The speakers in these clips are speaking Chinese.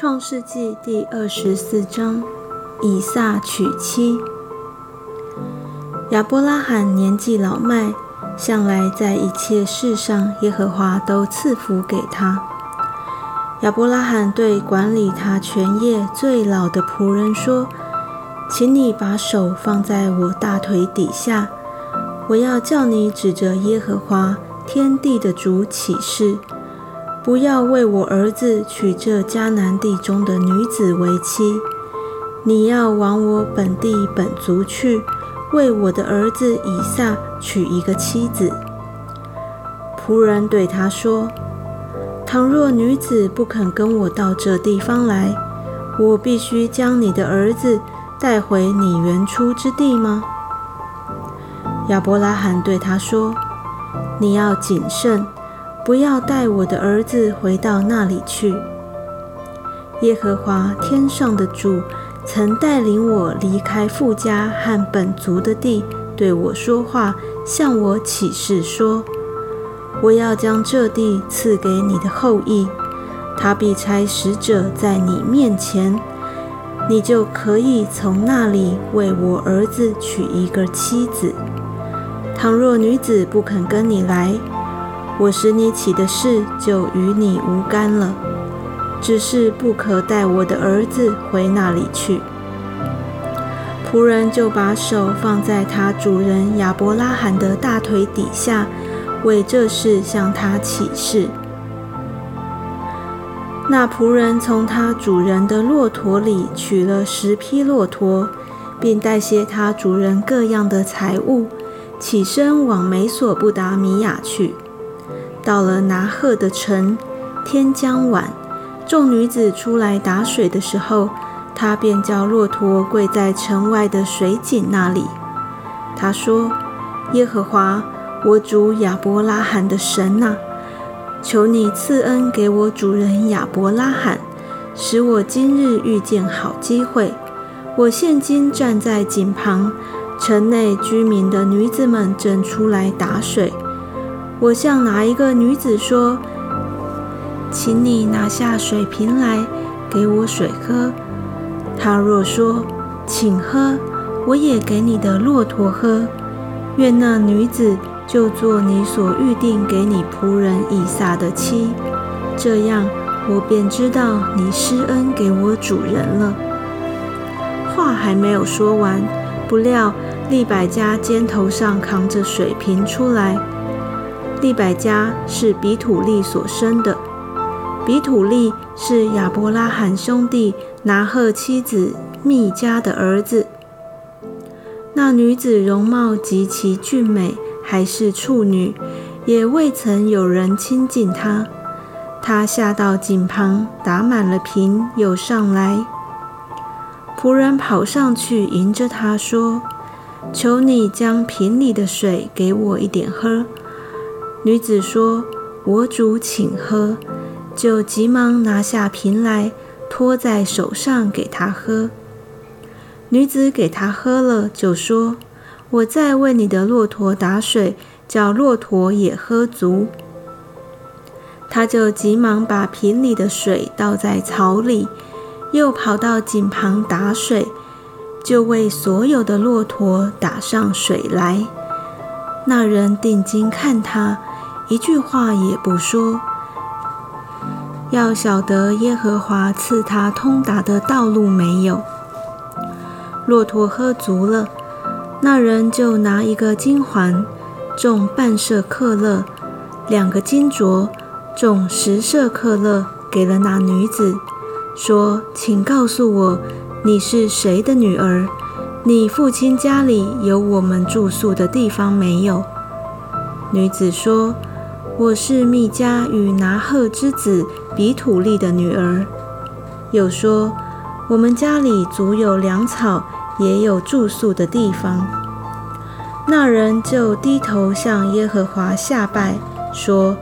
创世纪第二十四章，以撒娶妻。亚伯拉罕年纪老迈，向来在一切事上，耶和华都赐福给他。亚伯拉罕对管理他全业最老的仆人说：“请你把手放在我大腿底下，我要叫你指着耶和华天地的主起誓。”不要为我儿子娶这迦南地中的女子为妻，你要往我本地本族去，为我的儿子以撒娶一个妻子。仆人对他说：“倘若女子不肯跟我到这地方来，我必须将你的儿子带回你原出之地吗？”亚伯拉罕对他说：“你要谨慎。”不要带我的儿子回到那里去。耶和华天上的主曾带领我离开富家和本族的地，对我说话，向我起誓说：“我要将这地赐给你的后裔，他必差使者在你面前，你就可以从那里为我儿子娶一个妻子。倘若女子不肯跟你来，”我使你起的事就与你无干了，只是不可带我的儿子回那里去。仆人就把手放在他主人亚伯拉罕的大腿底下，为这事向他起誓。那仆人从他主人的骆驼里取了十匹骆驼，并带些他主人各样的财物，起身往美索不达米亚去。到了拿鹤的城，天将晚，众女子出来打水的时候，他便叫骆驼跪在城外的水井那里。他说：“耶和华，我主亚伯拉罕的神呐，求你赐恩给我主人亚伯拉罕，使我今日遇见好机会。我现今站在井旁，城内居民的女子们正出来打水。”我向哪一个女子说：“请你拿下水瓶来，给我水喝。”她若说：“请喝，我也给你的骆驼喝。”愿那女子就做你所预定给你仆人以撒的妻。这样，我便知道你施恩给我主人了。话还没有说完，不料利百加肩头上扛着水瓶出来。利百加是比土利所生的，比土利是亚伯拉罕兄弟拿赫妻子密加的儿子。那女子容貌极其俊美，还是处女，也未曾有人亲近她。她下到井旁，打满了瓶，又上来。仆人跑上去迎着她说：“求你将瓶里的水给我一点喝。”女子说：“我主，请喝。”就急忙拿下瓶来，托在手上给他喝。女子给他喝了，就说：“我再为你的骆驼打水，叫骆驼也喝足。”他就急忙把瓶里的水倒在槽里，又跑到井旁打水，就为所有的骆驼打上水来。那人定睛看他。一句话也不说，要晓得耶和华赐他通达的道路没有。骆驼喝足了，那人就拿一个金环，重半舍克勒，两个金镯，重十舍克勒，给了那女子，说：“请告诉我，你是谁的女儿？你父亲家里有我们住宿的地方没有？”女子说。我是密加与拿赫之子比土利的女儿。又说，我们家里足有粮草，也有住宿的地方。那人就低头向耶和华下拜，说：“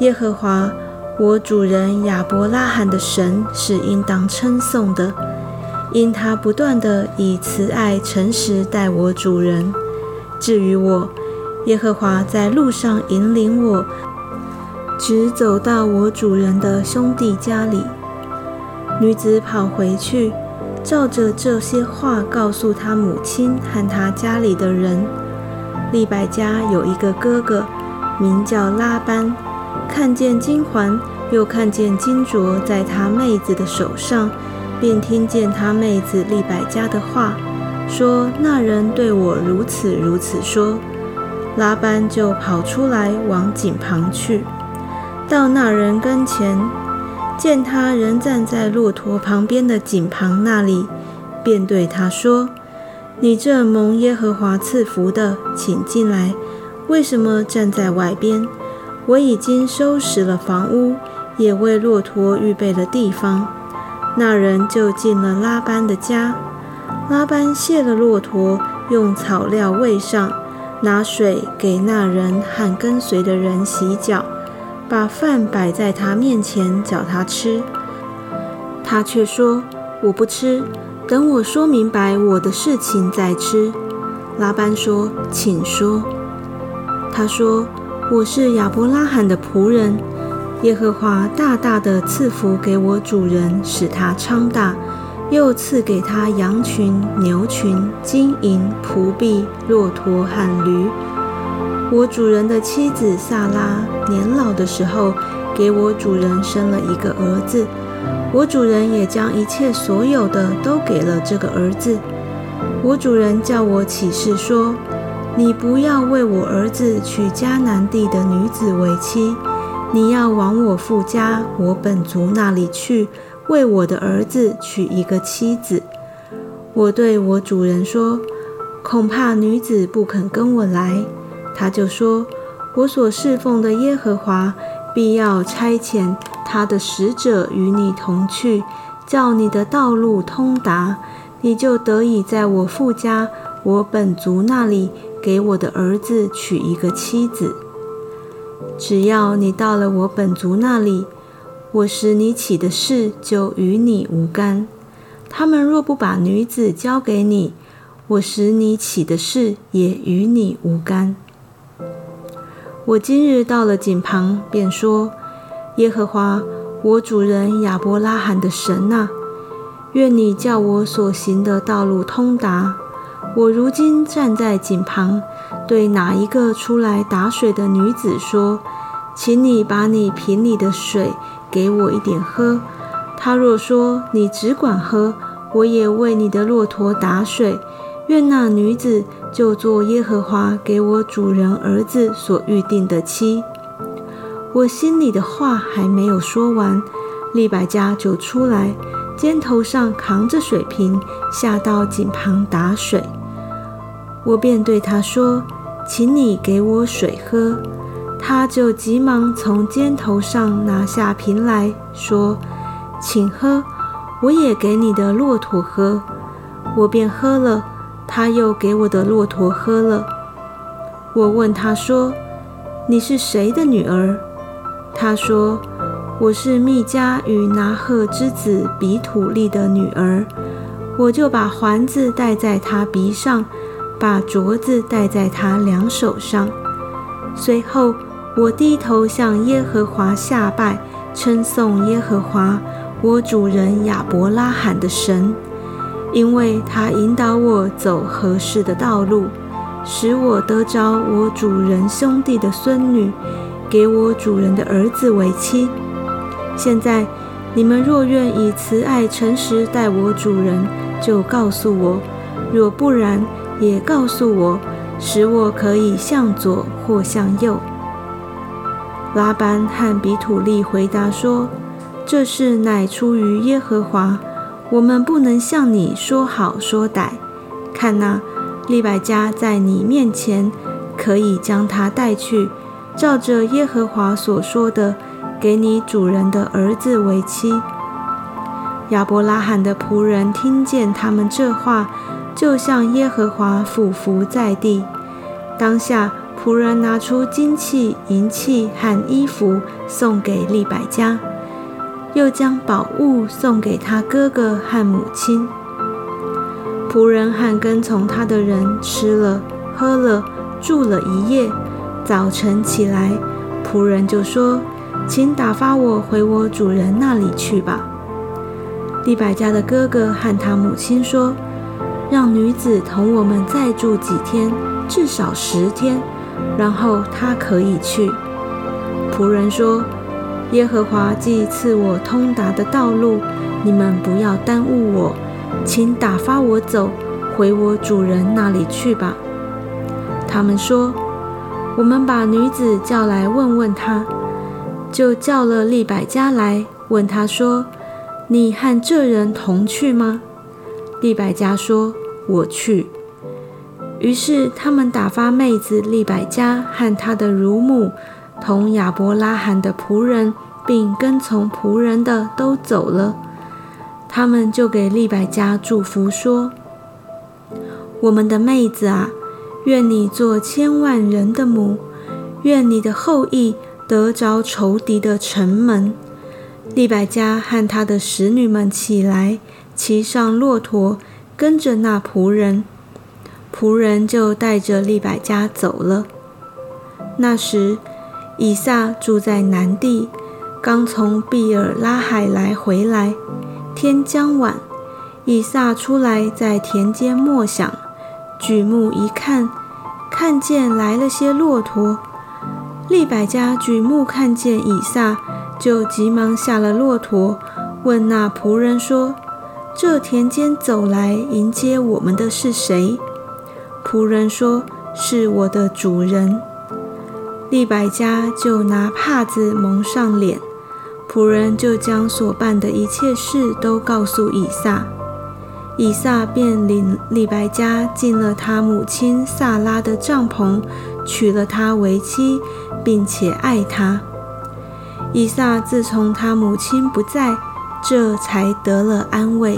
耶和华，我主人亚伯拉罕的神是应当称颂的，因他不断的以慈爱诚实待我主人。至于我，耶和华在路上引领我。”直走到我主人的兄弟家里，女子跑回去，照着这些话告诉她母亲和她家里的人。利百加有一个哥哥，名叫拉班，看见金环，又看见金镯在他妹子的手上，便听见他妹子利百加的话，说：“那人对我如此如此说。”拉班就跑出来往井旁去，到那人跟前，见他仍站在骆驼旁边的井旁那里，便对他说。你这蒙耶和华赐福的，请进来。为什么站在外边？我已经收拾了房屋，也为骆驼预备了地方。那人就进了拉班的家。拉班卸了骆驼，用草料喂上，拿水给那人和跟随的人洗脚，把饭摆在他面前，叫他吃。他却说：“我不吃。”等我说明白我的事情再吃。拉班说：“请说。”他说：“我是亚伯拉罕的仆人，耶和华大大的赐福给我主人，使他昌大，又赐给他羊群、牛群、金银、仆婢、骆驼和驴。我主人的妻子萨拉年老的时候，给我主人生了一个儿子。”我主人也将一切所有的都给了这个儿子。我主人叫我起誓说：“你不要为我儿子娶迦南地的女子为妻，你要往我父家我本族那里去，为我的儿子娶一个妻子。”我对我主人说：“恐怕女子不肯跟我来。”他就说：“我所侍奉的耶和华必要差遣。”他的使者与你同去，叫你的道路通达，你就得以在我父家、我本族那里给我的儿子娶一个妻子。只要你到了我本族那里，我使你起的事就与你无干。他们若不把女子交给你，我使你起的事也与你无干。我今日到了井旁，便说。耶和华，我主人亚伯拉罕的神呐，愿你叫我所行的道路通达。我如今站在井旁，对哪一个出来打水的女子说：“请你把你瓶里的水给我一点喝。”他若说：“你只管喝，我也为你的骆驼打水。”愿那女子就做耶和华给我主人儿子所预定的妻。我心里的话还没有说完，利百加就出来，肩头上扛着水瓶，下到井旁打水。我便对他说：“请你给我水喝。”他就急忙从肩头上拿下瓶来说：“请喝，我也给你的骆驼喝。”我便喝了，他又给我的骆驼喝了。我问他说：“你是谁的女儿？”他说：“我是密加与拿赫之子比土利的女儿。”我就把环子戴在他鼻上，把镯子戴在他两手上。随后，我低头向耶和华下拜，称颂耶和华我主人亚伯拉罕的神，因为他引导我走合适的道路，使我得着我主人兄弟的孙女。给我主人的儿子为妻。现在，你们若愿以慈爱诚实待我主人，就告诉我；若不然，也告诉我，使我可以向左或向右。拉班和比土利回答说：“这事乃出于耶和华，我们不能向你说好说歹。看那利百加在你面前，可以将他带去。”照着耶和华所说的，给你主人的儿子为妻。亚伯拉罕的仆人听见他们这话，就向耶和华俯伏在地。当下，仆人拿出金器、银器和衣服送给利百加，又将宝物送给他哥哥和母亲。仆人和跟从他的人吃了、喝了、住了一夜。早晨起来，仆人就说：“请打发我回我主人那里去吧。”利百加的哥哥和他母亲说：“让女子同我们再住几天，至少十天，然后她可以去。”仆人说：“耶和华既赐我通达的道路，你们不要耽误我，请打发我走，回我主人那里去吧。”他们说：“我们把女子叫来问问她。”就叫了利百加来，问他说。你和这人同去吗？利百加说：“我去。”于是他们打发妹子利百加和她的乳母，同亚伯拉罕的仆人，并跟从仆人的都走了。他们就给利百加祝福说：“我们的妹子啊，愿你做千万人的母，愿你的后裔得着仇敌的城门。”利百加和他的使女们起来，骑上骆驼，跟着那仆人。仆人就带着利百加走了。那时，以撒住在南地，刚从毕尔拉海来回来。天将晚，以撒出来在田间默想，举目一看，看见来了些骆驼。利百加举目看见以撒。就急忙下了骆驼，问那仆人说：“这田间走来迎接我们的是谁？”仆人说：“是我的主人。”利百加就拿帕子蒙上脸，仆人就将所办的一切事都告诉以撒，以撒便领利百加进了他母亲萨拉的帐篷，娶了她为妻，并且爱她。以撒自从他母亲不在，这才得了安慰。